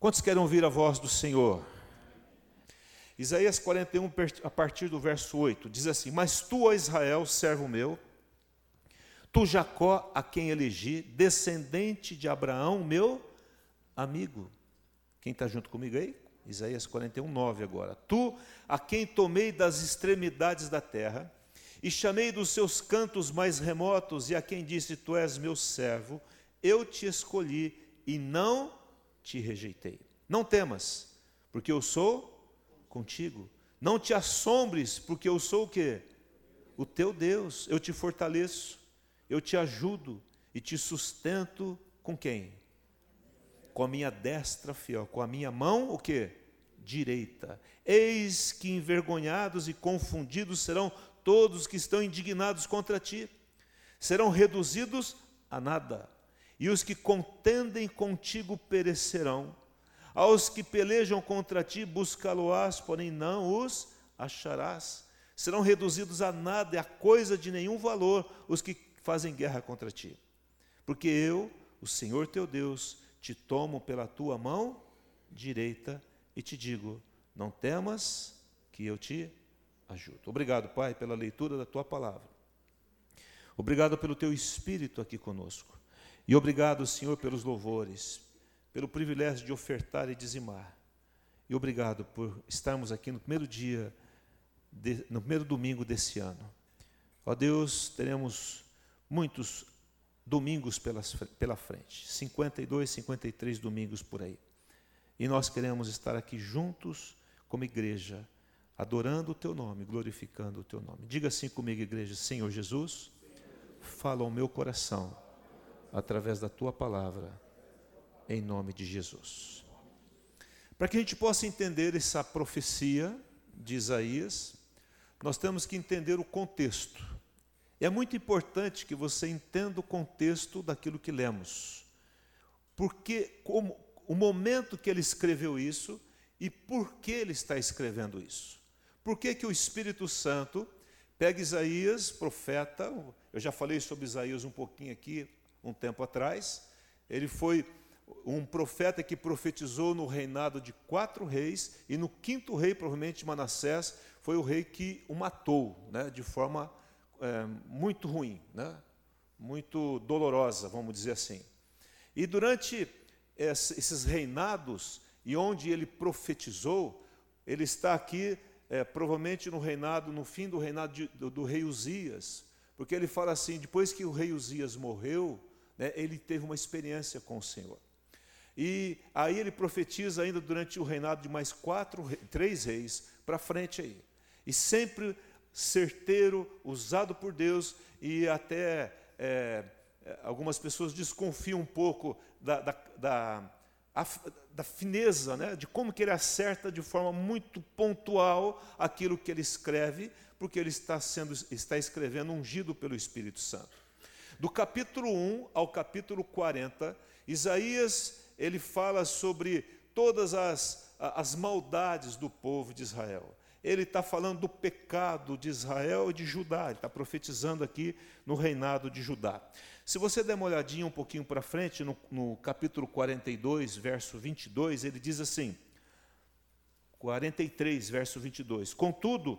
Quantos querem ouvir a voz do Senhor? Isaías 41, a partir do verso 8, diz assim: Mas tu, ó Israel, servo meu, tu, Jacó, a quem elegi, descendente de Abraão, meu amigo. Quem está junto comigo aí? Isaías 41, 9 agora. Tu, a quem tomei das extremidades da terra, e chamei dos seus cantos mais remotos, e a quem disse: Tu és meu servo, eu te escolhi e não te rejeitei. Não temas, porque eu sou contigo. Não te assombres, porque eu sou o quê? O teu Deus. Eu te fortaleço, eu te ajudo e te sustento com quem? Com a minha destra fiel, com a minha mão o quê? Direita. Eis que envergonhados e confundidos serão todos que estão indignados contra ti. Serão reduzidos a nada e os que contendem contigo perecerão. Aos que pelejam contra ti, buscá-lo-ás, porém não os acharás. Serão reduzidos a nada e a coisa de nenhum valor os que fazem guerra contra ti. Porque eu, o Senhor teu Deus, te tomo pela tua mão direita e te digo: não temas, que eu te ajudo. Obrigado, Pai, pela leitura da tua palavra. Obrigado pelo teu espírito aqui conosco. E obrigado, Senhor, pelos louvores, pelo privilégio de ofertar e dizimar. E obrigado por estarmos aqui no primeiro dia, de, no primeiro domingo desse ano. Ó Deus, teremos muitos domingos pelas, pela frente 52, 53 domingos por aí. E nós queremos estar aqui juntos como igreja, adorando o Teu nome, glorificando o Teu nome. Diga assim comigo, igreja: Senhor Jesus, fala ao meu coração através da tua palavra, em nome de Jesus. Para que a gente possa entender essa profecia de Isaías, nós temos que entender o contexto. É muito importante que você entenda o contexto daquilo que lemos. Porque como, o momento que ele escreveu isso e por que ele está escrevendo isso. Por que, que o Espírito Santo pega Isaías, profeta, eu já falei sobre Isaías um pouquinho aqui um tempo atrás. Ele foi um profeta que profetizou no reinado de quatro reis, e no quinto rei, provavelmente Manassés, foi o rei que o matou, né, de forma é, muito ruim, né, muito dolorosa, vamos dizer assim. E durante esses reinados, e onde ele profetizou, ele está aqui, é, provavelmente no reinado, no fim do reinado de, do, do rei Uzias, porque ele fala assim: depois que o rei Uzias morreu, né, ele teve uma experiência com o Senhor. E aí ele profetiza ainda durante o reinado de mais quatro, três reis para frente aí. E sempre certeiro, usado por Deus, e até é, algumas pessoas desconfiam um pouco da, da, da, da fineza, né, de como que ele acerta de forma muito pontual aquilo que ele escreve, porque ele está, sendo, está escrevendo ungido pelo Espírito Santo. Do capítulo 1 ao capítulo 40, Isaías ele fala sobre todas as, as maldades do povo de Israel. Ele está falando do pecado de Israel e de Judá, ele está profetizando aqui no reinado de Judá. Se você der uma olhadinha um pouquinho para frente, no, no capítulo 42, verso 22, ele diz assim: 43, verso 22. Contudo,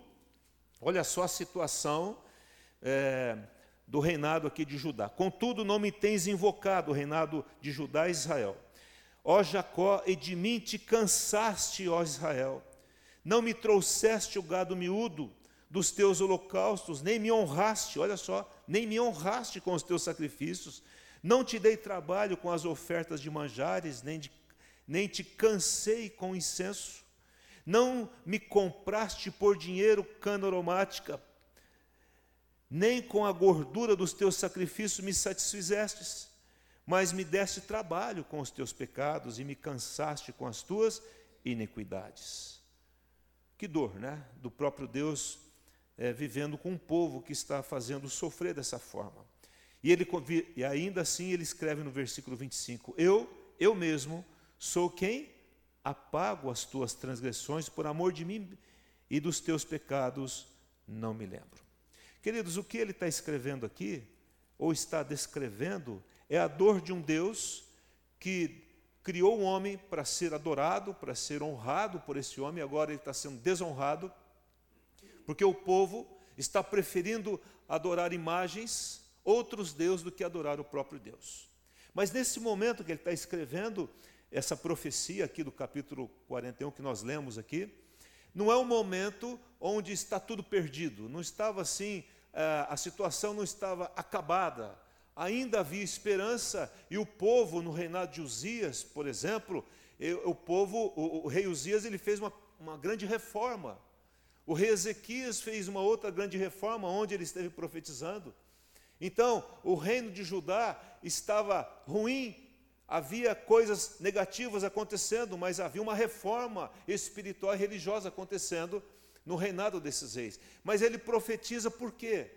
olha só a situação é, do reinado aqui de Judá. Contudo, não me tens invocado o reinado de Judá e Israel. Ó Jacó, e de mim te cansaste, ó Israel. Não me trouxeste o gado miúdo dos teus holocaustos, nem me honraste, olha só, nem me honraste com os teus sacrifícios. Não te dei trabalho com as ofertas de manjares, nem, de, nem te cansei com incenso. Não me compraste por dinheiro cana aromática, nem com a gordura dos teus sacrifícios me satisfizestes, mas me deste trabalho com os teus pecados e me cansaste com as tuas iniquidades. Que dor, né? Do próprio Deus é, vivendo com um povo que está fazendo sofrer dessa forma. E, ele, e ainda assim ele escreve no versículo 25: Eu, eu mesmo, sou quem apago as tuas transgressões por amor de mim e dos teus pecados não me lembro. Queridos, o que ele está escrevendo aqui, ou está descrevendo, é a dor de um Deus que criou um homem para ser adorado, para ser honrado por esse homem, agora ele está sendo desonrado, porque o povo está preferindo adorar imagens, outros deuses, do que adorar o próprio Deus. Mas nesse momento que ele está escrevendo essa profecia aqui do capítulo 41 que nós lemos aqui, não é um momento onde está tudo perdido, não estava assim, eh, a situação não estava acabada, ainda havia esperança e o povo no reinado de Uzias, por exemplo, o povo, o, rei Uzias, ele fez uma, uma grande reforma. O rei Ezequias fez uma outra grande reforma onde ele esteve profetizando. Então, o reino de Judá estava ruim, havia coisas negativas acontecendo, mas havia uma reforma espiritual e religiosa acontecendo no reinado desses reis. Mas ele profetiza por quê?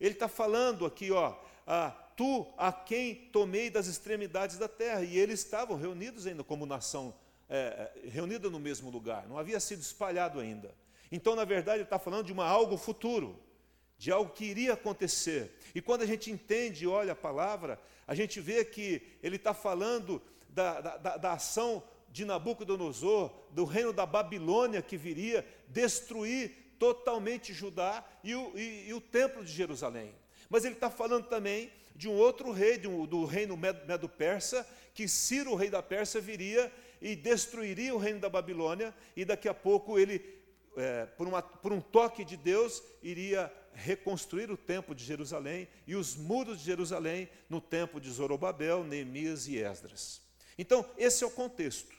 Ele está falando aqui, ó, ah, tu a quem tomei das extremidades da terra. E eles estavam reunidos ainda como nação, é, é reunida no mesmo lugar, não havia sido espalhado ainda. Então, na verdade, ele está falando de uma algo futuro, de algo que iria acontecer. E quando a gente entende e olha a palavra, a gente vê que ele está falando da, da, da ação de Nabucodonosor, do reino da Babilônia que viria destruir totalmente Judá e o, e, e o templo de Jerusalém. Mas ele está falando também de um outro rei, um, do reino medo-persa, que Ciro, o rei da Pérsia, viria e destruiria o reino da Babilônia, e daqui a pouco ele, é, por, uma, por um toque de Deus, iria reconstruir o templo de Jerusalém e os muros de Jerusalém no tempo de Zorobabel, Neemias e Esdras. Então, esse é o contexto,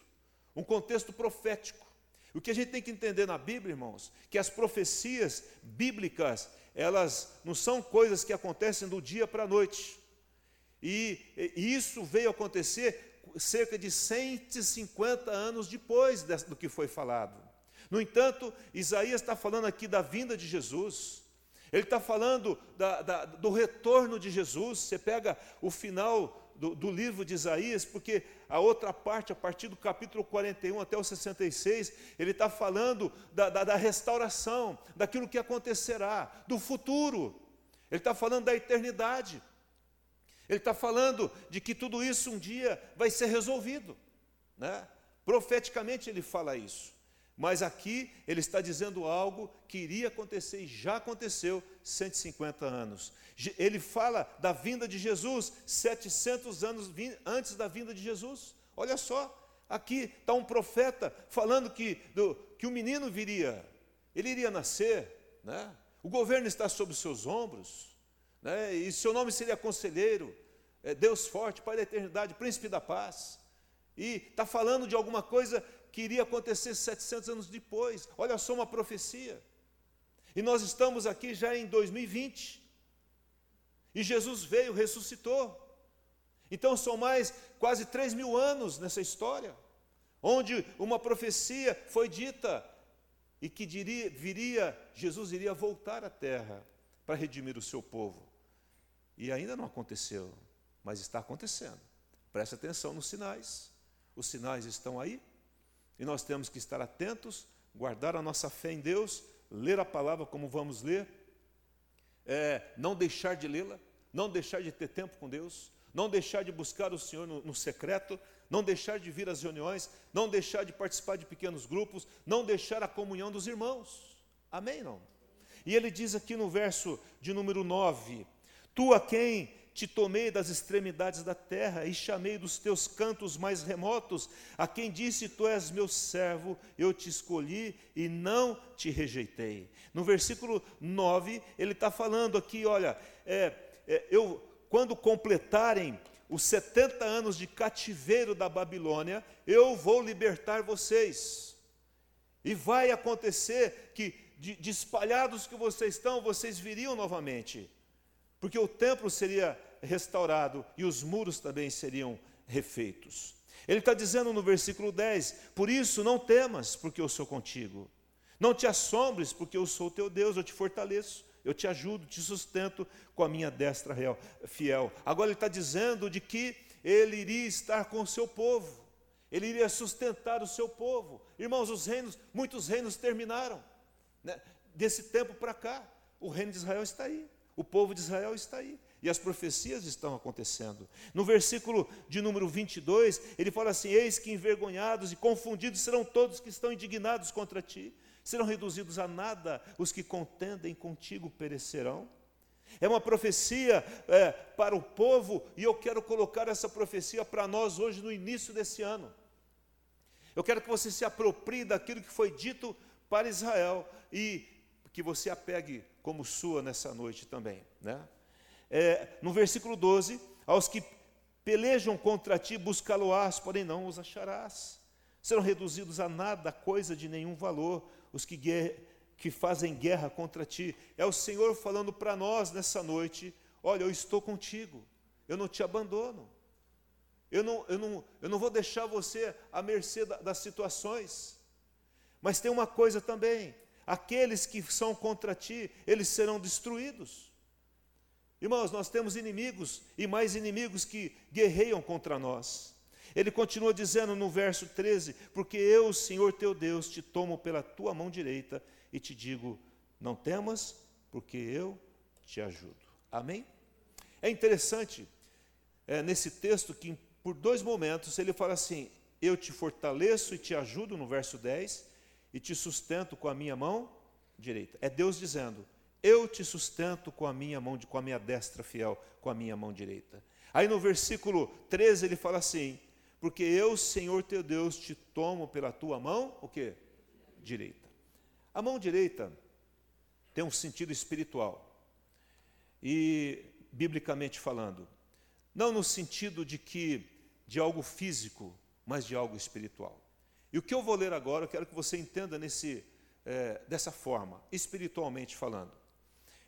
um contexto profético. O que a gente tem que entender na Bíblia, irmãos, que as profecias bíblicas, elas não são coisas que acontecem do dia para a noite. E, e, isso veio acontecer cerca de 150 anos depois do que foi falado. No entanto, Isaías está falando aqui da vinda de Jesus. Ele está falando da, da, do retorno de Jesus. Você pega o final do, do, livro de Isaías, porque a outra parte, a partir do capítulo 41 até o 66, ele está falando da, da, restauração, daquilo que acontecerá, do futuro. Ele está falando da eternidade. Ele está falando de que tudo isso um dia vai ser resolvido. Né? Profeticamente ele fala isso. Mas aqui ele está dizendo algo que iria acontecer e já aconteceu 150 anos. Ele fala da vinda de Jesus 700 anos antes da vinda de Jesus. Olha só, aqui está um profeta falando que, que o menino viria, ele iria nascer, né? o governo está os seus ombros, né? e seu nome seria conselheiro, é Deus forte, Pai da eternidade, príncipe da paz. E está falando de alguma coisa que iria acontecer 700 anos depois. Olha só uma profecia. E nós estamos aqui já em 2020. E Jesus veio, ressuscitou. Então são mais quase 3 mil anos nessa história, onde uma profecia foi dita e que diria, viria, Jesus iria voltar à terra para redimir o seu povo. E ainda não aconteceu, mas está acontecendo. Preste atenção nos sinais. Os sinais estão aí, e nós temos que estar atentos, guardar a nossa fé em Deus, ler a palavra como vamos ler, é, não deixar de lê-la, não deixar de ter tempo com Deus, não deixar de buscar o Senhor no, no secreto, não deixar de vir às reuniões, não deixar de participar de pequenos grupos, não deixar a comunhão dos irmãos. Amém? Não? E ele diz aqui no verso de número 9: Tu a quem te tomei das extremidades da terra e chamei dos teus cantos mais remotos, a quem disse: Tu és meu servo, eu te escolhi e não te rejeitei. No versículo 9, ele está falando aqui: olha, é, é, eu, quando completarem os 70 anos de cativeiro da Babilônia, eu vou libertar vocês. E vai acontecer que, de, de espalhados que vocês estão, vocês viriam novamente porque o templo seria restaurado e os muros também seriam refeitos. Ele está dizendo no versículo 10: Por isso não temas, porque eu sou contigo. Não te assombres, porque eu sou teu Deus, eu te fortaleço, eu te ajudo, te sustento com a minha destra real, fiel. Agora ele está dizendo de que ele iria estar com o seu povo, ele iria sustentar o seu povo. Irmãos, os reinos, muitos reinos terminaram. Né? Desse tempo para cá, o reino de Israel está aí. O povo de Israel está aí. E as profecias estão acontecendo. No versículo de número 22, ele fala assim: Eis que envergonhados e confundidos serão todos que estão indignados contra ti, serão reduzidos a nada, os que contendem contigo perecerão. É uma profecia é, para o povo, e eu quero colocar essa profecia para nós hoje, no início desse ano. Eu quero que você se aproprie daquilo que foi dito para Israel e que você a pegue como sua nessa noite também. Né? É, no versículo 12, aos que pelejam contra ti, buscá-lo-ás, porém não os acharás. Serão reduzidos a nada, coisa de nenhum valor, os que, que fazem guerra contra ti. É o Senhor falando para nós nessa noite: olha, eu estou contigo, eu não te abandono. Eu não, eu não, eu não vou deixar você à mercê das situações. Mas tem uma coisa também: aqueles que são contra ti, eles serão destruídos. Irmãos, nós temos inimigos e mais inimigos que guerreiam contra nós. Ele continua dizendo no verso 13: Porque eu, Senhor teu Deus, te tomo pela tua mão direita e te digo: Não temas, porque eu te ajudo. Amém? É interessante é, nesse texto que, por dois momentos, ele fala assim: Eu te fortaleço e te ajudo, no verso 10, e te sustento com a minha mão direita. É Deus dizendo: eu te sustento com a minha mão, com a minha destra fiel, com a minha mão direita. Aí no versículo 13 ele fala assim: Porque eu, Senhor teu Deus, te tomo pela tua mão, o que? Direita. A mão direita tem um sentido espiritual. E biblicamente falando, não no sentido de que de algo físico, mas de algo espiritual. E o que eu vou ler agora, eu quero que você entenda nesse, é, dessa forma, espiritualmente falando.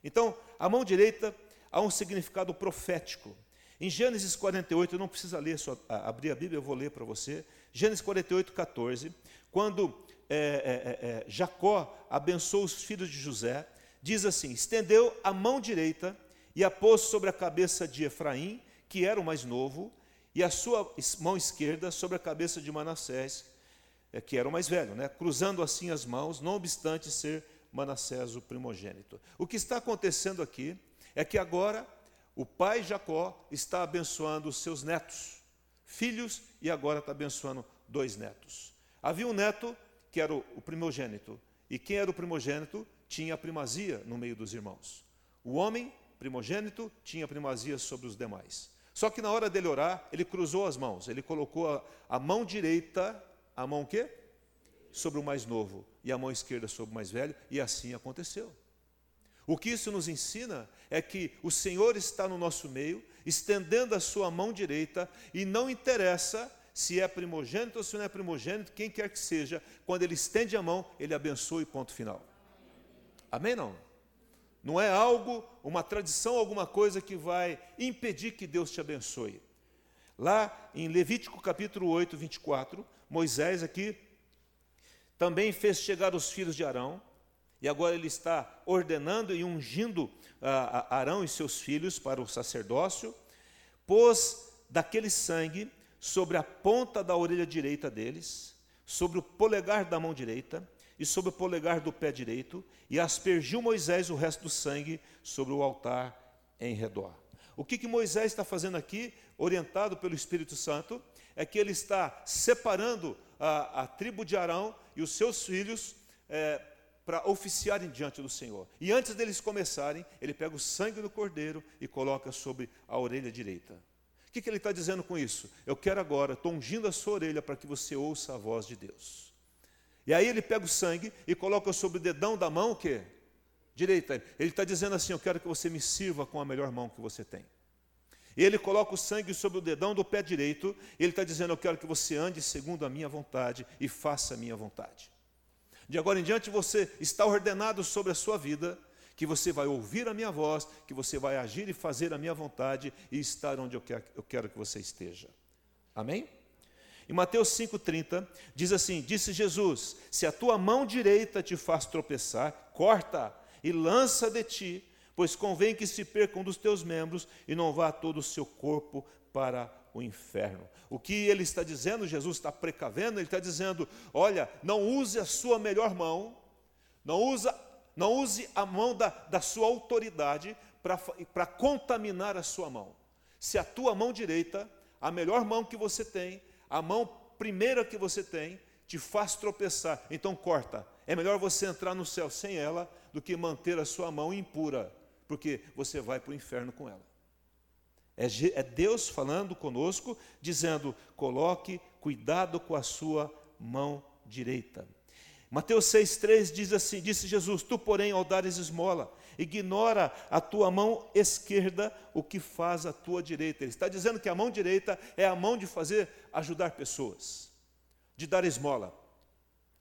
Então, a mão direita há um significado profético. Em Gênesis 48, não precisa ler, só abrir a Bíblia, eu vou ler para você. Gênesis 48, 14, quando é, é, é, é, Jacó abençoou os filhos de José, diz assim: estendeu a mão direita e a pôs sobre a cabeça de Efraim, que era o mais novo, e a sua mão esquerda sobre a cabeça de Manassés, que era o mais velho, né? cruzando assim as mãos, não obstante ser Manassés, o primogênito. O que está acontecendo aqui é que agora o pai Jacó está abençoando os seus netos, filhos, e agora está abençoando dois netos. Havia um neto que era o primogênito, e quem era o primogênito tinha primazia no meio dos irmãos. O homem primogênito tinha primazia sobre os demais. Só que na hora dele orar, ele cruzou as mãos, ele colocou a, a mão direita, a mão o quê? Sobre o mais novo, e a mão esquerda sobre o mais velho, e assim aconteceu. O que isso nos ensina é que o Senhor está no nosso meio, estendendo a sua mão direita, e não interessa se é primogênito ou se não é primogênito, quem quer que seja, quando ele estende a mão, ele abençoa e ponto final. Amém? Não? Não é algo, uma tradição, alguma coisa que vai impedir que Deus te abençoe. Lá em Levítico capítulo 8, 24, Moisés aqui também fez chegar os filhos de Arão, e agora ele está ordenando e ungindo uh, Arão e seus filhos para o sacerdócio, pôs daquele sangue sobre a ponta da orelha direita deles, sobre o polegar da mão direita e sobre o polegar do pé direito, e aspergiu Moisés o resto do sangue sobre o altar em redor. O que, que Moisés está fazendo aqui, orientado pelo Espírito Santo, é que ele está separando a, a tribo de Arão e os seus filhos é, para oficiarem diante do Senhor. E antes deles começarem, ele pega o sangue do cordeiro e coloca sobre a orelha direita. O que, que ele está dizendo com isso? Eu quero agora, estou ungindo a sua orelha para que você ouça a voz de Deus. E aí ele pega o sangue e coloca sobre o dedão da mão o quê? Direita. Ele está dizendo assim: Eu quero que você me sirva com a melhor mão que você tem. Ele coloca o sangue sobre o dedão do pé direito, ele está dizendo: Eu quero que você ande segundo a minha vontade e faça a minha vontade. De agora em diante você está ordenado sobre a sua vida, que você vai ouvir a minha voz, que você vai agir e fazer a minha vontade e estar onde eu quero, eu quero que você esteja. Amém? Em Mateus 5,30 diz assim: Disse Jesus: Se a tua mão direita te faz tropeçar, corta e lança de ti pois convém que se perca um dos teus membros e não vá todo o seu corpo para o inferno. O que ele está dizendo, Jesus está precavendo, ele está dizendo: olha, não use a sua melhor mão, não, usa, não use a mão da, da sua autoridade para contaminar a sua mão. Se a tua mão direita, a melhor mão que você tem, a mão primeira que você tem, te faz tropeçar, então corta. É melhor você entrar no céu sem ela do que manter a sua mão impura, porque você vai para o inferno com ela. É, é Deus falando conosco, dizendo: coloque cuidado com a sua mão direita. Mateus 6,3 diz assim: Disse Jesus: Tu, porém, ao dares esmola, ignora a tua mão esquerda o que faz a tua direita. Ele está dizendo que a mão direita é a mão de fazer, ajudar pessoas, de dar esmola,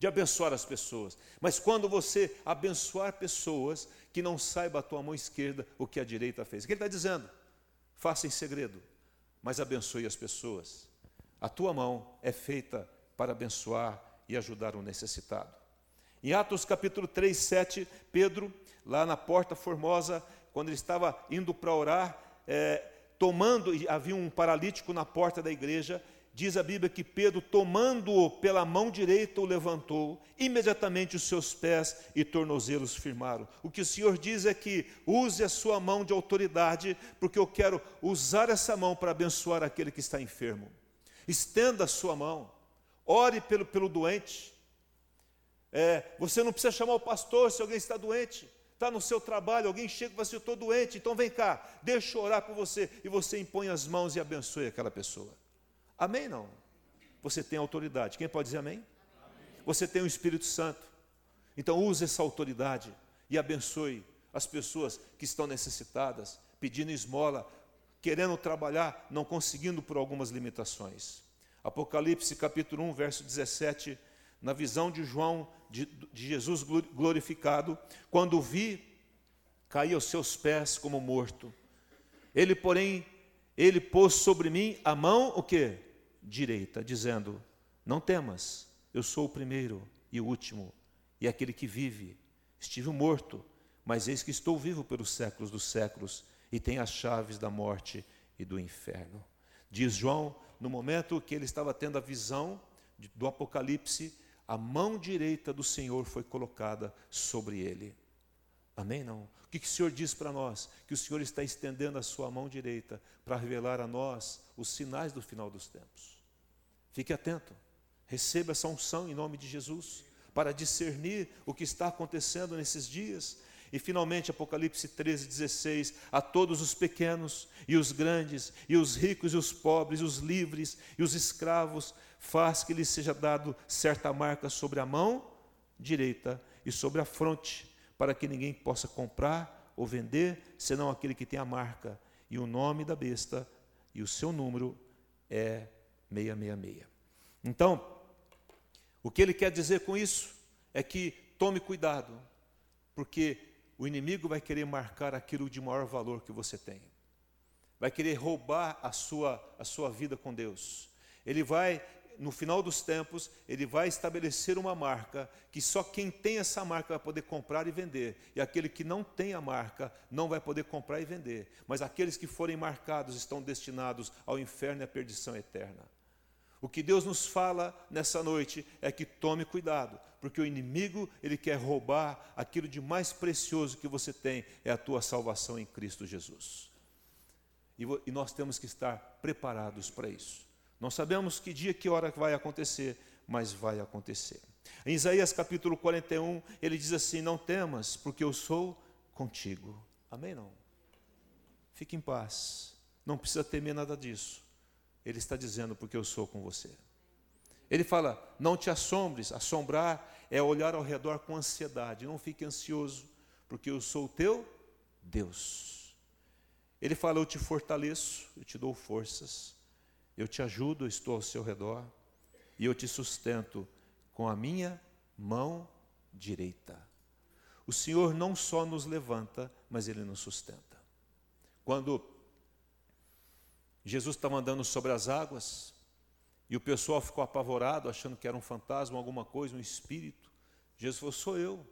de abençoar as pessoas. Mas quando você abençoar pessoas, que não saiba a tua mão esquerda o que a direita fez. O que ele está dizendo? Faça em segredo, mas abençoe as pessoas. A tua mão é feita para abençoar e ajudar o necessitado. Em Atos capítulo 3, 7, Pedro, lá na porta formosa, quando ele estava indo para orar, é, tomando, havia um paralítico na porta da igreja, Diz a Bíblia que Pedro, tomando-o pela mão direita, o levantou, imediatamente os seus pés e tornozelos firmaram. O que o Senhor diz é que use a sua mão de autoridade, porque eu quero usar essa mão para abençoar aquele que está enfermo. Estenda a sua mão, ore pelo, pelo doente. É, você não precisa chamar o pastor se alguém está doente. Está no seu trabalho, alguém chega e fala assim: Eu estou doente, então vem cá, deixa eu orar por você. E você impõe as mãos e abençoe aquela pessoa. Amém? Não. Você tem autoridade. Quem pode dizer amém? amém? Você tem o Espírito Santo. Então use essa autoridade e abençoe as pessoas que estão necessitadas, pedindo esmola, querendo trabalhar, não conseguindo por algumas limitações. Apocalipse capítulo 1, verso 17, na visão de João, de, de Jesus glorificado, quando vi, caí aos seus pés como morto. Ele, porém, ele pôs sobre mim a mão, o que? Direita, dizendo: Não temas, eu sou o primeiro e o último, e aquele que vive. Estive morto, mas eis que estou vivo pelos séculos dos séculos, e tenho as chaves da morte e do inferno. Diz João, no momento que ele estava tendo a visão do Apocalipse, a mão direita do Senhor foi colocada sobre ele. Amém? Não. O que, que o Senhor diz para nós? Que o Senhor está estendendo a sua mão direita para revelar a nós os sinais do final dos tempos. Fique atento. Receba essa unção em nome de Jesus para discernir o que está acontecendo nesses dias. E finalmente, Apocalipse 13, 16: A todos os pequenos e os grandes, e os ricos e os pobres, e os livres e os escravos, faz que lhes seja dado certa marca sobre a mão direita e sobre a fronte, para que ninguém possa comprar ou vender, senão aquele que tem a marca e o nome da besta, e o seu número é 666. Então, o que ele quer dizer com isso é que tome cuidado, porque o inimigo vai querer marcar aquilo de maior valor que você tem. Vai querer roubar a sua, a sua vida com Deus. Ele vai, no final dos tempos, ele vai estabelecer uma marca que só quem tem essa marca vai poder comprar e vender. E aquele que não tem a marca não vai poder comprar e vender. Mas aqueles que forem marcados estão destinados ao inferno e à perdição eterna. O que Deus nos fala nessa noite é que tome cuidado, porque o inimigo, ele quer roubar aquilo de mais precioso que você tem, é a tua salvação em Cristo Jesus. E, nós temos que estar preparados para isso. Não sabemos que dia, que hora vai acontecer, mas vai acontecer. Em Isaías capítulo 41, ele diz assim: Não temas, porque eu sou contigo. Amém? Não? Fique em paz. Não precisa temer nada disso. Ele está dizendo, porque eu sou com você. Ele fala, não te assombres. Assombrar é olhar ao redor com ansiedade. Não fique ansioso, porque eu sou o teu Deus. Ele fala, eu te fortaleço, eu te dou forças, eu te ajudo, estou ao seu redor, e eu te sustento com a minha mão direita. O Senhor não só nos levanta, mas Ele nos sustenta. Quando Jesus estava andando sobre as águas e o pessoal ficou apavorado, achando que era um fantasma, alguma coisa, um espírito. Jesus falou: Sou eu.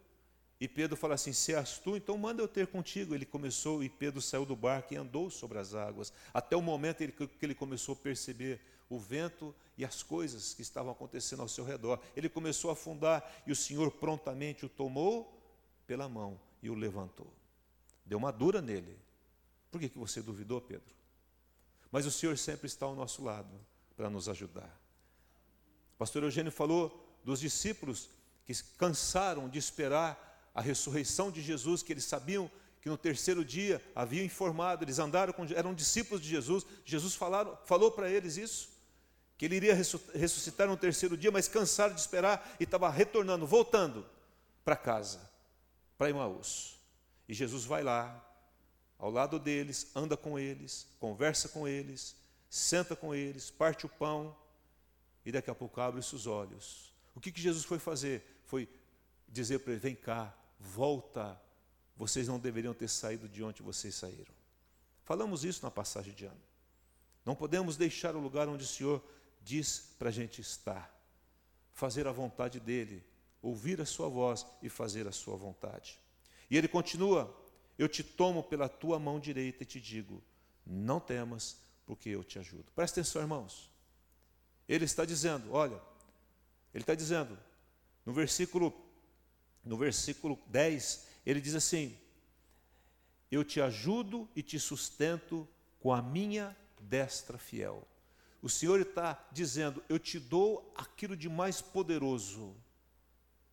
E Pedro fala assim: Se és tu, então manda eu ter contigo. Ele começou, e Pedro saiu do barco e andou sobre as águas, até o momento que ele começou a perceber o vento e as coisas que estavam acontecendo ao seu redor. Ele começou a afundar e o Senhor prontamente o tomou pela mão e o levantou. Deu uma dura nele, Por que, que você duvidou, Pedro? Mas o Senhor sempre está ao nosso lado para nos ajudar. O pastor Eugênio falou dos discípulos que cansaram de esperar a ressurreição de Jesus, que eles sabiam que no terceiro dia haviam informado, eles andaram com, eram discípulos de Jesus, Jesus falaram, falou para eles isso, que ele iria ressuscitar no terceiro dia, mas cansaram de esperar e estava retornando, voltando para casa, para Emmaus. E Jesus vai lá, ao lado deles, anda com eles, conversa com eles, senta com eles, parte o pão e daqui a pouco abre seus olhos. O que, que Jesus foi fazer? Foi dizer para ele: vem cá, volta, vocês não deveriam ter saído de onde vocês saíram. Falamos isso na passagem de ano. Não podemos deixar o lugar onde o Senhor diz para a gente estar, fazer a vontade dEle, ouvir a Sua voz e fazer a Sua vontade. E ele continua: eu te tomo pela tua mão direita e te digo: não temas, porque eu te ajudo. Presta atenção, irmãos. Ele está dizendo, olha, ele está dizendo, no versículo, no versículo 10, ele diz assim: Eu te ajudo e te sustento com a minha destra fiel. O Senhor está dizendo: Eu te dou aquilo de mais poderoso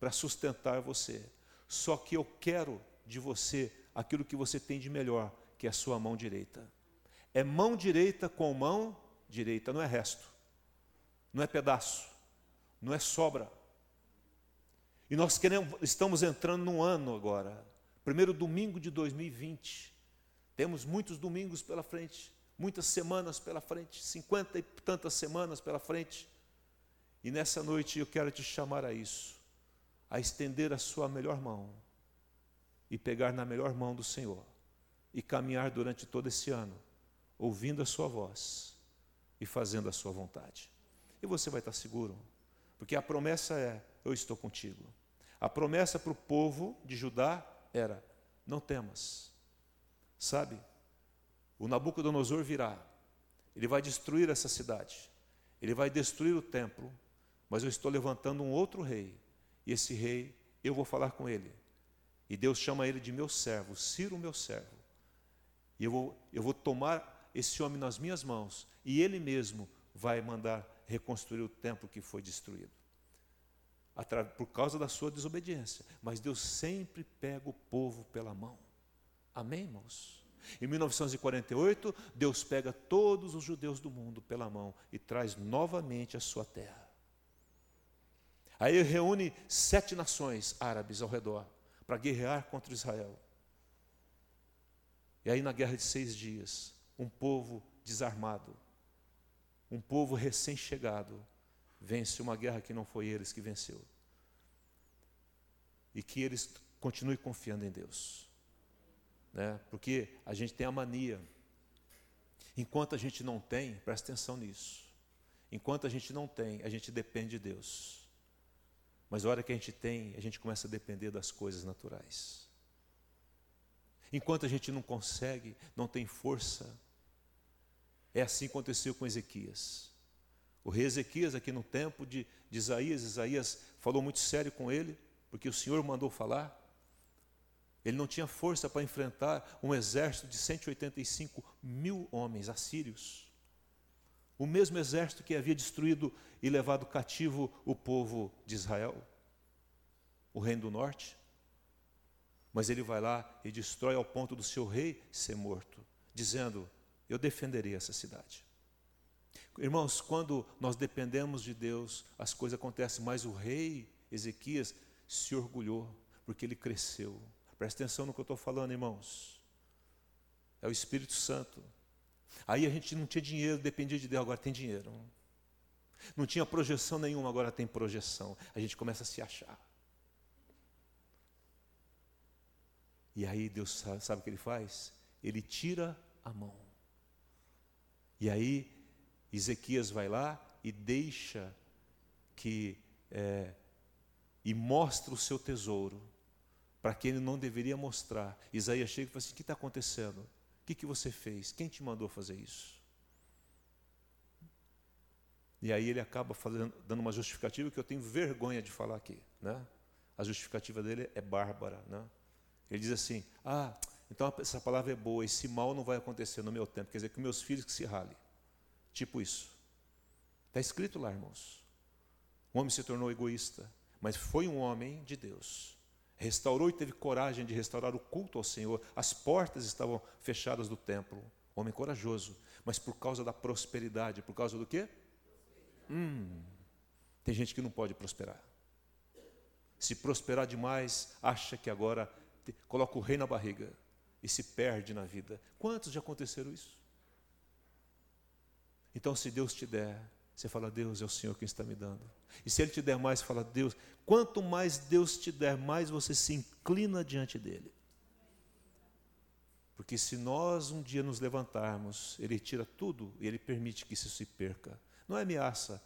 para sustentar você. Só que eu quero de você aquilo que você tem de melhor, que é a sua mão direita. É mão direita com mão direita, não é resto, não é pedaço, não é sobra. E nós queremos, estamos entrando num ano agora, primeiro domingo de 2020. Temos muitos domingos pela frente, muitas semanas pela frente, cinquenta e tantas semanas pela frente. E nessa noite eu quero te chamar a isso, a estender a sua melhor mão e pegar na melhor mão do Senhor e caminhar durante todo esse ano, ouvindo a Sua voz e fazendo a Sua vontade. E você vai estar seguro, porque a promessa é: Eu estou contigo. A promessa para o povo de Judá era: Não temas. Sabe, o Nabucodonosor virá, ele vai destruir essa cidade, ele vai destruir o templo, mas eu estou levantando um outro rei, e esse rei, eu vou falar com ele, e Deus chama ele de meu servo, Ciro, meu servo. E eu vou, eu vou tomar esse homem nas minhas mãos, e ele mesmo vai mandar reconstruir o templo que foi destruído. Por causa da sua desobediência. Mas Deus sempre pega o povo pela mão. Amém, irmãos? Em 1948, Deus pega todos os judeus do mundo pela mão e traz novamente a sua terra. Aí reúne sete nações árabes ao redor para guerrear contra Israel. E aí, na guerra de seis dias, um povo desarmado, um povo recém-chegado, vence uma guerra que não foi eles que venceu. E que eles continuem confiando em Deus. Né? Porque a gente tem a mania. Enquanto a gente não tem, presta atenção nisso. Enquanto a gente não tem, a gente depende de Deus. Mas a hora que a gente tem, a gente começa a depender das coisas naturais. Enquanto a gente não consegue, não tem força, é assim que aconteceu com Ezequias. O rei Ezequias, aqui no tempo de, de Isaías, Isaías falou muito sério com ele, porque o Senhor mandou falar. Ele não tinha força para enfrentar um exército de 185 mil homens assírios. O mesmo exército que havia destruído e levado cativo o povo de Israel, o reino do norte. Mas ele vai lá e destrói ao ponto do seu rei ser morto, dizendo: Eu defenderei essa cidade. Irmãos, quando nós dependemos de Deus, as coisas acontecem, mas o rei Ezequias se orgulhou, porque ele cresceu. Presta atenção no que eu estou falando, irmãos. É o Espírito Santo Aí a gente não tinha dinheiro, dependia de Deus, agora tem dinheiro. Não tinha projeção nenhuma, agora tem projeção. A gente começa a se achar. E aí Deus sabe, sabe o que ele faz? Ele tira a mão. E aí Ezequias vai lá e deixa que é, e mostra o seu tesouro para quem ele não deveria mostrar. Isaías chega e fala assim: o que está acontecendo? que, que você fez? Quem te mandou fazer isso? E aí ele acaba fazendo, dando uma justificativa que eu tenho vergonha de falar aqui. Né? A justificativa dele é bárbara. Né? Ele diz assim: Ah, Então essa palavra é boa, esse mal não vai acontecer no meu tempo, quer dizer que meus filhos que se ralem. Tipo isso. Está escrito lá, irmãos. O homem se tornou egoísta, mas foi um homem de Deus. Restaurou e teve coragem de restaurar o culto ao Senhor. As portas estavam fechadas do templo. Homem corajoso, mas por causa da prosperidade, por causa do quê? Hum, tem gente que não pode prosperar. Se prosperar demais, acha que agora coloca o rei na barriga e se perde na vida. Quantos já aconteceram isso? Então, se Deus te der, você fala, Deus é o Senhor quem está me dando. E se Ele te der mais, fala, Deus, quanto mais Deus te der, mais você se inclina diante dEle. Porque se nós um dia nos levantarmos, Ele tira tudo e Ele permite que isso se perca. Não é ameaça,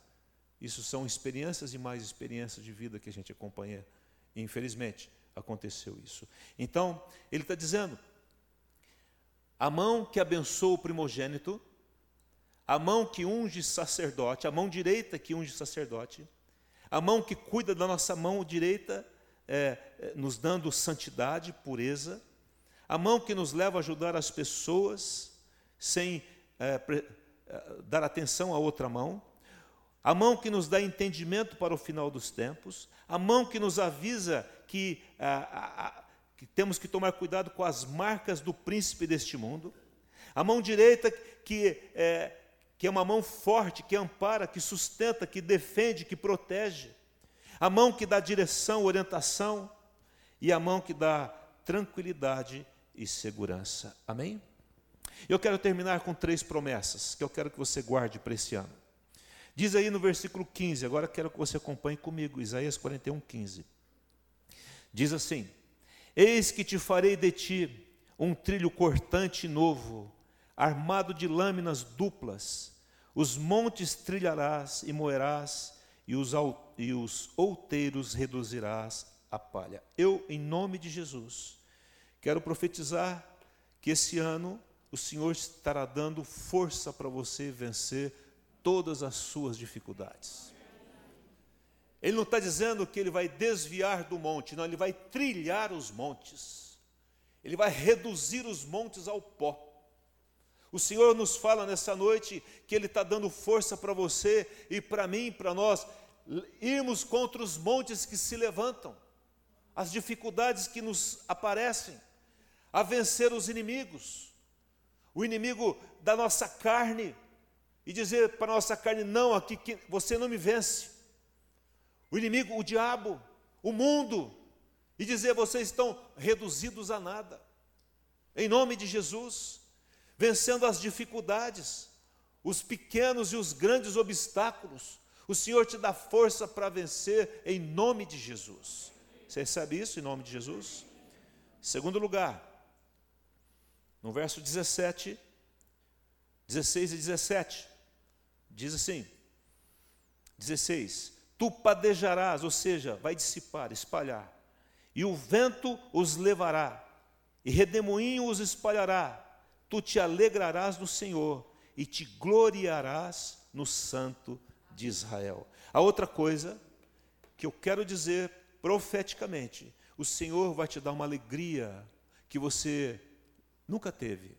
isso são experiências e mais experiências de vida que a gente acompanha. E, infelizmente, aconteceu isso. Então, ele está dizendo: a mão que abençoa o primogênito, a mão que unge sacerdote, a mão direita que unge sacerdote, a mão que cuida da nossa mão direita, é, é, nos dando santidade, pureza, a mão que nos leva a ajudar as pessoas sem é, pre, é, dar atenção à outra mão, a mão que nos dá entendimento para o final dos tempos, a mão que nos avisa que, a, a, que temos que tomar cuidado com as marcas do príncipe deste mundo, a mão direita que é, que é uma mão forte, que ampara, que sustenta, que defende, que protege, a mão que dá direção, orientação, e a mão que dá tranquilidade e segurança. Amém? Eu quero terminar com três promessas que eu quero que você guarde para esse ano. Diz aí no versículo 15, agora quero que você acompanhe comigo, Isaías 41, 15. Diz assim: Eis que te farei de ti um trilho cortante novo, armado de lâminas duplas, os montes trilharás e moerás, e os, e os outeiros reduzirás a palha. Eu, em nome de Jesus, quero profetizar que esse ano o Senhor estará dando força para você vencer todas as suas dificuldades. Ele não está dizendo que ele vai desviar do monte, não, ele vai trilhar os montes, ele vai reduzir os montes ao pó. O Senhor nos fala nessa noite que Ele está dando força para você e para mim, para nós, irmos contra os montes que se levantam, as dificuldades que nos aparecem, a vencer os inimigos, o inimigo da nossa carne, e dizer para a nossa carne: não, aqui você não me vence. O inimigo, o diabo, o mundo, e dizer: vocês estão reduzidos a nada. Em nome de Jesus, vencendo as dificuldades, os pequenos e os grandes obstáculos, o Senhor te dá força para vencer em nome de Jesus. Você recebe isso em nome de Jesus? Segundo lugar, no verso 17, 16 e 17, Diz assim, 16: Tu padejarás, ou seja, vai dissipar, espalhar, e o vento os levará, e redemoinho os espalhará. Tu te alegrarás no Senhor e te gloriarás no Santo de Israel. A outra coisa que eu quero dizer profeticamente, o Senhor vai te dar uma alegria que você nunca teve.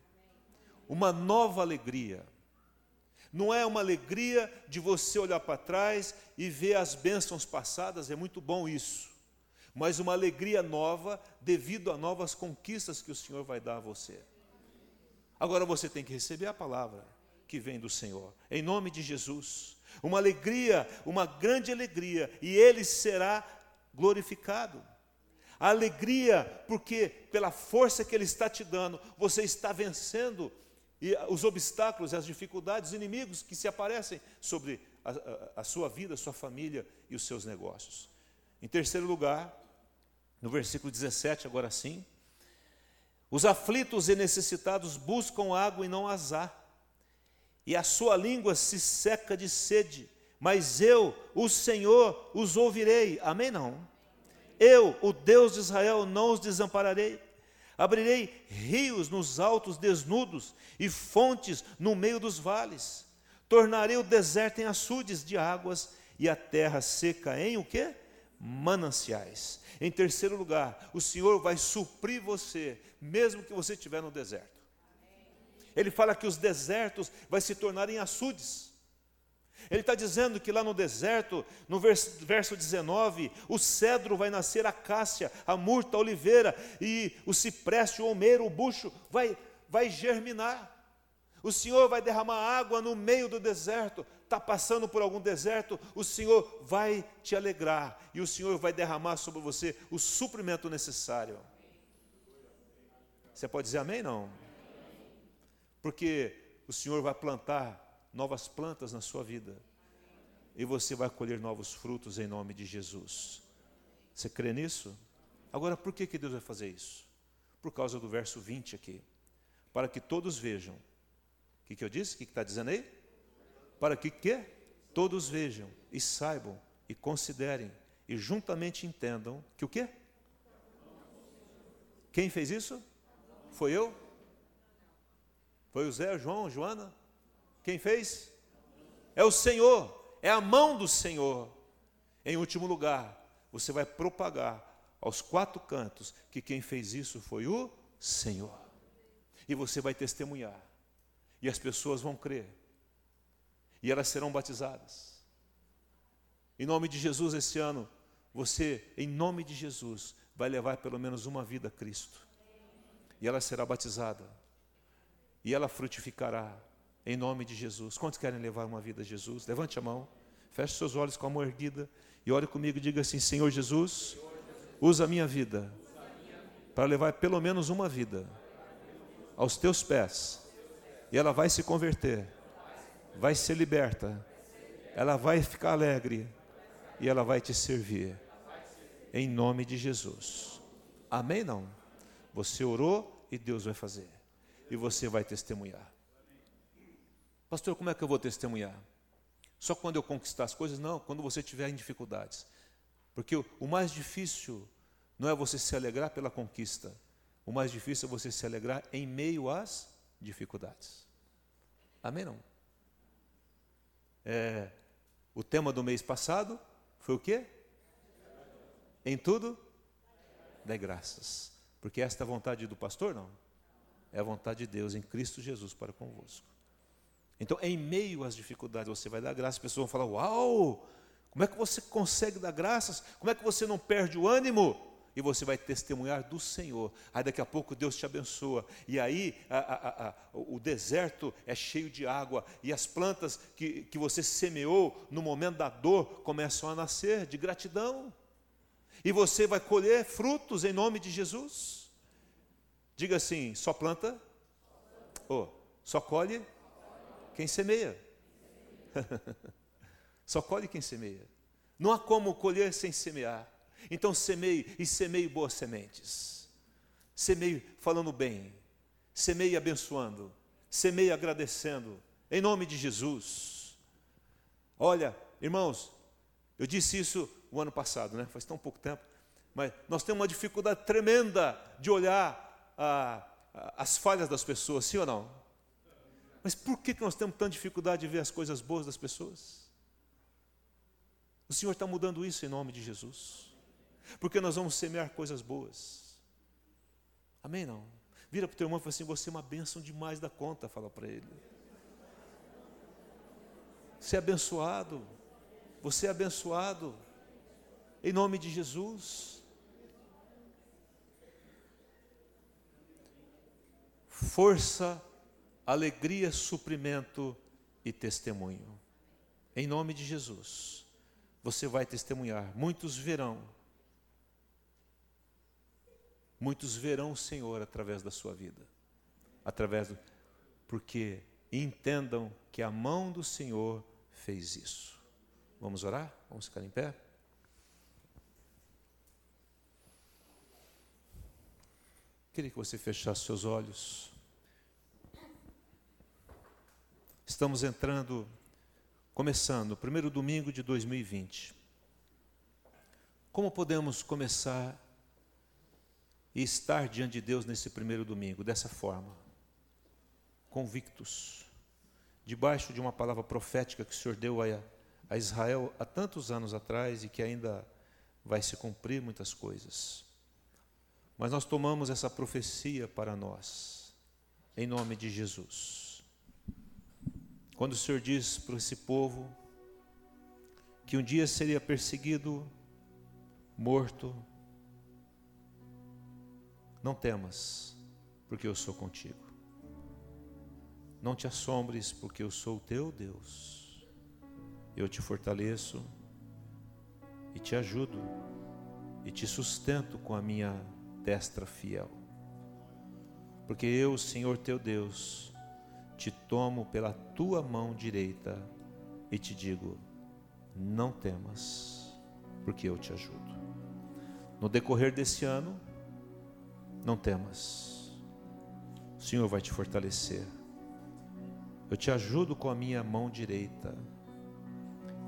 Uma nova alegria não é uma alegria de você olhar para trás e ver as bênçãos passadas, é muito bom isso. Mas uma alegria nova devido a novas conquistas que o Senhor vai dar a você. Agora você tem que receber a palavra que vem do Senhor, em nome de Jesus. Uma alegria, uma grande alegria, e Ele será glorificado. A alegria, porque pela força que Ele está te dando, você está vencendo e os obstáculos, as dificuldades, os inimigos que se aparecem sobre a, a, a sua vida, a sua família e os seus negócios. Em terceiro lugar, no versículo 17, agora sim, os aflitos e necessitados buscam água e não azar, e a sua língua se seca de sede, mas eu, o Senhor, os ouvirei. Amém? Não. Eu, o Deus de Israel, não os desampararei. Abrirei rios nos altos desnudos e fontes no meio dos vales. Tornarei o deserto em açudes de águas e a terra seca em o quê? Mananciais. Em terceiro lugar, o Senhor vai suprir você, mesmo que você estiver no deserto. Ele fala que os desertos vai se tornarem açudes. Ele está dizendo que lá no deserto, no verso, verso 19, o cedro vai nascer a cássia, a murta, a oliveira, e o cipreste, o almeiro, o bucho vai, vai germinar. O Senhor vai derramar água no meio do deserto. Está passando por algum deserto, o Senhor vai te alegrar e o Senhor vai derramar sobre você o suprimento necessário. Você pode dizer amém? Não. Porque o Senhor vai plantar novas plantas na sua vida. E você vai colher novos frutos em nome de Jesus. Você crê nisso? Agora, por que, que Deus vai fazer isso? Por causa do verso 20 aqui. Para que todos vejam. O que, que eu disse? O que está dizendo aí? Para que, que todos vejam e saibam e considerem e juntamente entendam que o quê? Quem fez isso? Foi eu? Foi o Zé, João, Joana? Quem fez? É o Senhor, é a mão do Senhor. Em último lugar, você vai propagar aos quatro cantos que quem fez isso foi o Senhor. E você vai testemunhar. E as pessoas vão crer. E elas serão batizadas. Em nome de Jesus, esse ano, você, em nome de Jesus, vai levar pelo menos uma vida a Cristo. E ela será batizada. E ela frutificará em nome de Jesus. Quantos querem levar uma vida a Jesus? Levante a mão, feche seus olhos com a mão erguida e ore comigo e diga assim: Senhor Jesus, usa a minha vida para levar pelo menos uma vida aos teus pés. E ela vai se converter, vai ser liberta, ela vai ficar alegre e ela vai te servir. Em nome de Jesus. Amém? Não? Você orou e Deus vai fazer. E você vai testemunhar. Pastor, como é que eu vou testemunhar? Só quando eu conquistar as coisas? Não, quando você tiver em dificuldades. Porque o mais difícil não é você se alegrar pela conquista. O mais difícil é você se alegrar em meio às dificuldades. Amém? Não? É, o tema do mês passado foi o quê? Em tudo, dê graças. Porque esta é a vontade do pastor? Não. É a vontade de Deus em Cristo Jesus para convosco. Então, em meio às dificuldades, você vai dar graça. As pessoas vão falar: Uau, como é que você consegue dar graças? Como é que você não perde o ânimo? E você vai testemunhar do Senhor. Aí daqui a pouco Deus te abençoa. E aí a, a, a, o deserto é cheio de água. E as plantas que, que você semeou no momento da dor começam a nascer de gratidão. E você vai colher frutos em nome de Jesus. Diga assim: só planta? Oh, só colhe quem semeia. Só colhe quem semeia. Não há como colher sem semear. Então semeie e semeie boas sementes. Semeie falando bem. Semeie abençoando. Semeie agradecendo. Em nome de Jesus. Olha, irmãos, eu disse isso o ano passado, né? Faz tão pouco tempo. Mas nós temos uma dificuldade tremenda de olhar ah, as falhas das pessoas, sim ou não? Mas por que nós temos tanta dificuldade de ver as coisas boas das pessoas? O Senhor está mudando isso em nome de Jesus. Porque nós vamos semear coisas boas. Amém? Não? Vira para o teu irmão e fala assim: Você é uma bênção demais da conta. Fala para ele. Você é abençoado. Você é abençoado. Em nome de Jesus. Força alegria, suprimento e testemunho. Em nome de Jesus, você vai testemunhar. Muitos verão. Muitos verão o Senhor através da sua vida. Através do porque entendam que a mão do Senhor fez isso. Vamos orar? Vamos ficar em pé? Queria que você fechasse seus olhos. Estamos entrando, começando, o primeiro domingo de 2020. Como podemos começar e estar diante de Deus nesse primeiro domingo, dessa forma? Convictos, debaixo de uma palavra profética que o Senhor deu a, Israel há tantos anos atrás e que ainda vai se cumprir muitas coisas. Mas nós tomamos essa profecia para nós, em nome de Jesus. Quando o Senhor diz para esse povo que um dia seria perseguido, morto, não temas, porque eu sou contigo. Não te assombres, porque eu sou o teu Deus. Eu te fortaleço e te ajudo e te sustento com a minha destra fiel. Porque eu, Senhor teu Deus, te tomo pela tua mão direita e te digo: não temas, porque eu te ajudo. No decorrer desse ano, não temas, o Senhor vai te fortalecer. Eu te ajudo com a minha mão direita.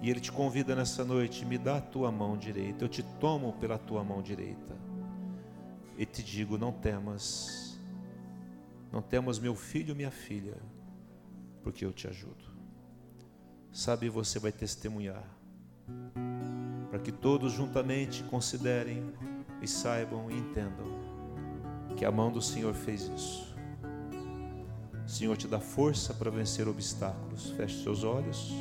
E Ele te convida nessa noite: me dá a tua mão direita. Eu te tomo pela tua mão direita e te digo: não temas, não temas, meu filho, minha filha, porque eu te ajudo. Sabe, você vai testemunhar, para que todos juntamente considerem e saibam e entendam que a mão do Senhor fez isso. O Senhor te dá força para vencer obstáculos. Feche seus olhos.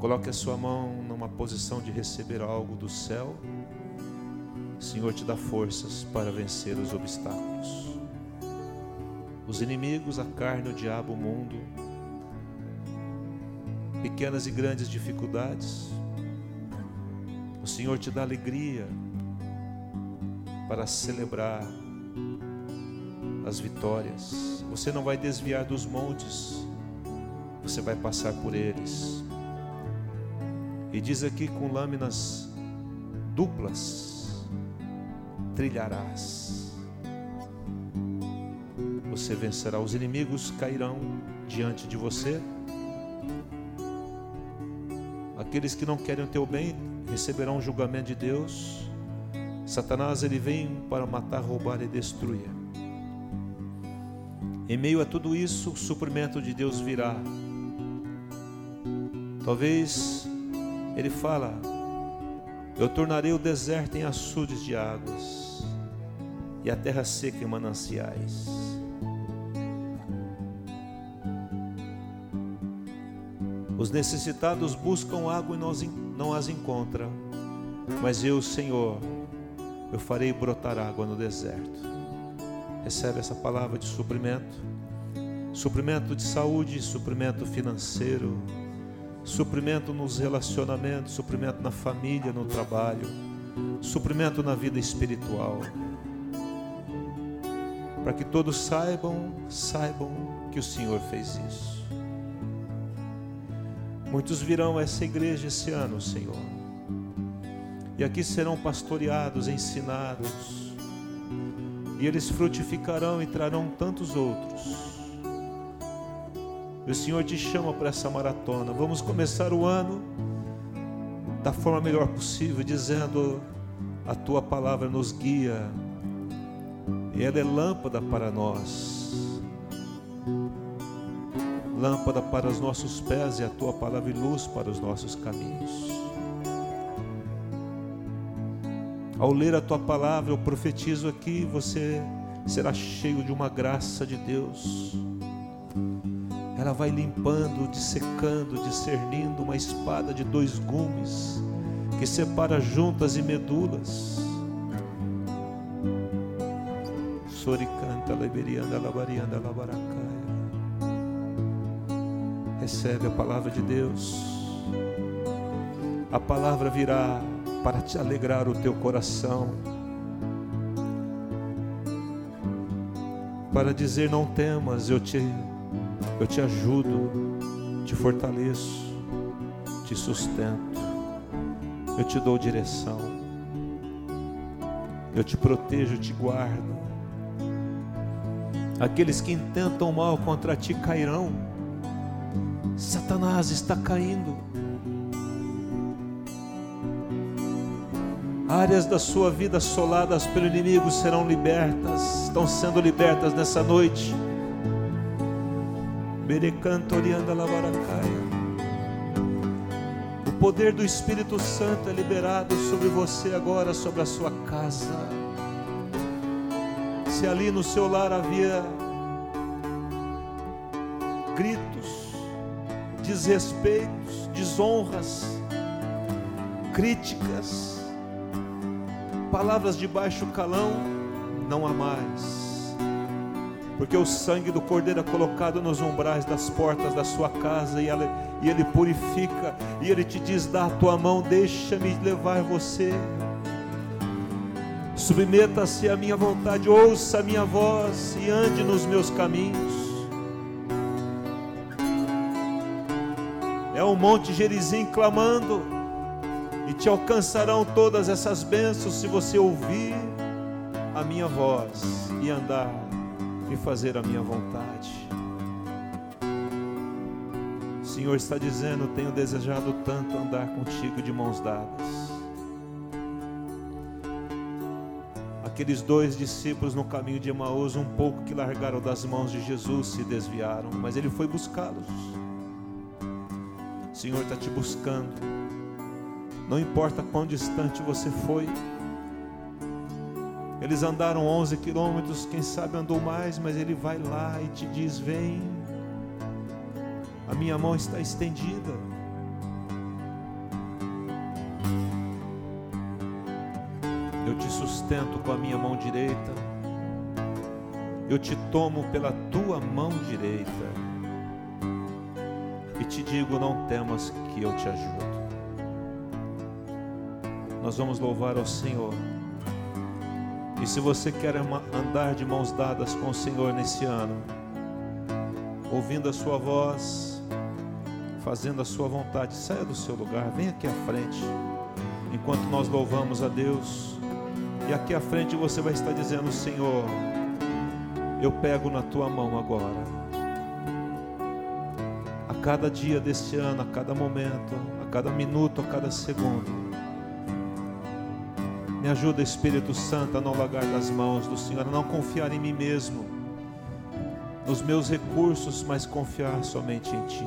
Coloque a sua mão numa posição de receber algo do céu. Senhor te dá forças para vencer os obstáculos. Os inimigos, a carne, o diabo, o mundo, pequenas e grandes dificuldades. O Senhor te dá alegria para celebrar as vitórias. Você não vai desviar dos montes, você vai passar por eles. E diz aqui com lâminas duplas: trilharás. Você vencerá, os inimigos cairão diante de você. Aqueles que não querem o teu bem receberão o julgamento de Deus. Satanás ele vem para matar, roubar e destruir. Em meio a tudo isso, o suprimento de Deus virá. Talvez ele fala: Eu tornarei o deserto em açudes de águas e a terra seca em mananciais. Os necessitados buscam água e não as encontram, mas eu, Senhor, eu farei brotar água no deserto. Recebe essa palavra de suprimento, suprimento de saúde, suprimento financeiro, suprimento nos relacionamentos, suprimento na família, no trabalho, suprimento na vida espiritual. Para que todos saibam, saibam que o Senhor fez isso. Muitos virão a essa igreja esse ano, Senhor, e aqui serão pastoreados, ensinados, e eles frutificarão e trarão tantos outros. E o Senhor te chama para essa maratona. Vamos começar o ano da forma melhor possível, dizendo: A tua palavra nos guia, e ela é lâmpada para nós, lâmpada para os nossos pés e a tua palavra e luz para os nossos caminhos. Ao ler a tua palavra, eu profetizo aqui, você será cheio de uma graça de Deus. Ela vai limpando, dissecando, discernindo uma espada de dois gumes que separa juntas e medulas Soricanta, Liberianda, Labarianda, Labaracaia. Recebe a palavra de Deus. A palavra virá para te alegrar o teu coração. Para dizer não temas, eu te eu te ajudo, te fortaleço, te sustento. Eu te dou direção. Eu te protejo, te guardo. Aqueles que intentam mal contra ti cairão. Satanás está caindo. Áreas da sua vida assoladas pelo inimigo serão libertas, estão sendo libertas nessa noite. O poder do Espírito Santo é liberado sobre você agora, sobre a sua casa. Se ali no seu lar havia gritos, desrespeitos, desonras, críticas, palavras de baixo calão, não há mais porque o sangue do Cordeiro é colocado nos umbrais das portas da sua casa e, ela, e ele purifica, e ele te diz: dá a tua mão, deixa-me levar você. Submeta-se à minha vontade, ouça a minha voz e ande nos meus caminhos. É o monte Gerizim clamando, te alcançarão todas essas bênçãos se você ouvir a minha voz e andar e fazer a minha vontade. O Senhor está dizendo: Tenho desejado tanto andar contigo de mãos dadas. Aqueles dois discípulos no caminho de Emaús, um pouco que largaram das mãos de Jesus, se desviaram, mas ele foi buscá-los. O Senhor está te buscando. Não importa quão distante você foi, eles andaram 11 quilômetros, quem sabe andou mais, mas ele vai lá e te diz: Vem, a minha mão está estendida. Eu te sustento com a minha mão direita, eu te tomo pela tua mão direita e te digo: Não temas que eu te ajudo. Nós vamos louvar ao Senhor. E se você quer andar de mãos dadas com o Senhor nesse ano, ouvindo a Sua voz, fazendo a Sua vontade, saia do seu lugar, venha aqui à frente, enquanto nós louvamos a Deus. E aqui à frente você vai estar dizendo: Senhor, eu pego na Tua mão agora. A cada dia deste ano, a cada momento, a cada minuto, a cada segundo me ajuda, Espírito Santo, a não largar das mãos do Senhor, a não confiar em mim mesmo, nos meus recursos, mas confiar somente em Ti.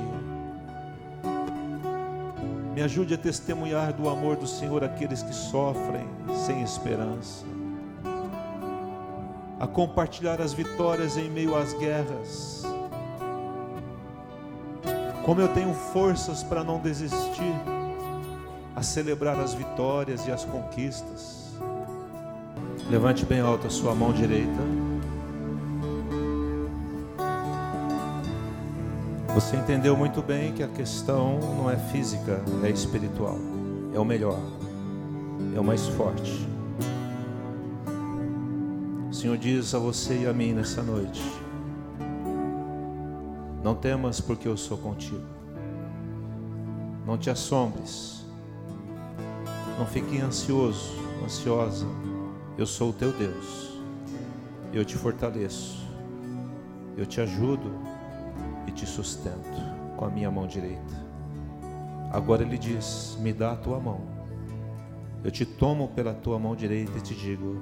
Me ajude a testemunhar do amor do Senhor àqueles que sofrem sem esperança, a compartilhar as vitórias em meio às guerras. Como eu tenho forças para não desistir, a celebrar as vitórias e as conquistas. Levante bem alto a sua mão direita. Você entendeu muito bem que a questão não é física, é espiritual. É o melhor, é o mais forte. O Senhor diz a você e a mim nessa noite: Não temas, porque eu sou contigo. Não te assombres. Não fique ansioso, ansiosa eu sou o teu Deus, eu te fortaleço, eu te ajudo e te sustento com a minha mão direita. Agora ele diz: Me dá a tua mão, eu te tomo pela tua mão direita e te digo: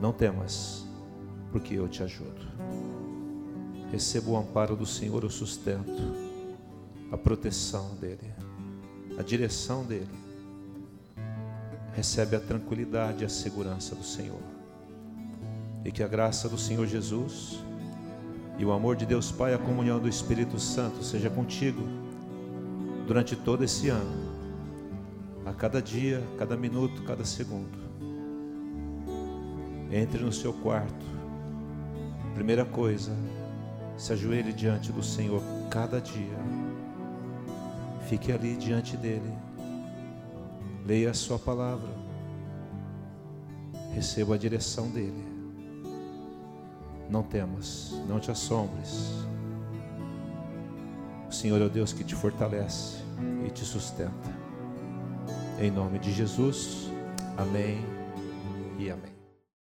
Não temas, porque eu te ajudo. Receba o amparo do Senhor, o sustento, a proteção dEle, a direção dEle recebe a tranquilidade e a segurança do Senhor. E que a graça do Senhor Jesus e o amor de Deus Pai, a comunhão do Espírito Santo seja contigo durante todo esse ano, a cada dia, cada minuto, cada segundo. Entre no seu quarto. Primeira coisa, se ajoelhe diante do Senhor cada dia. Fique ali diante dele Leia a Sua palavra. Receba a direção dEle. Não temas, não te assombres. O Senhor é o Deus que te fortalece e te sustenta. Em nome de Jesus, amém e amém.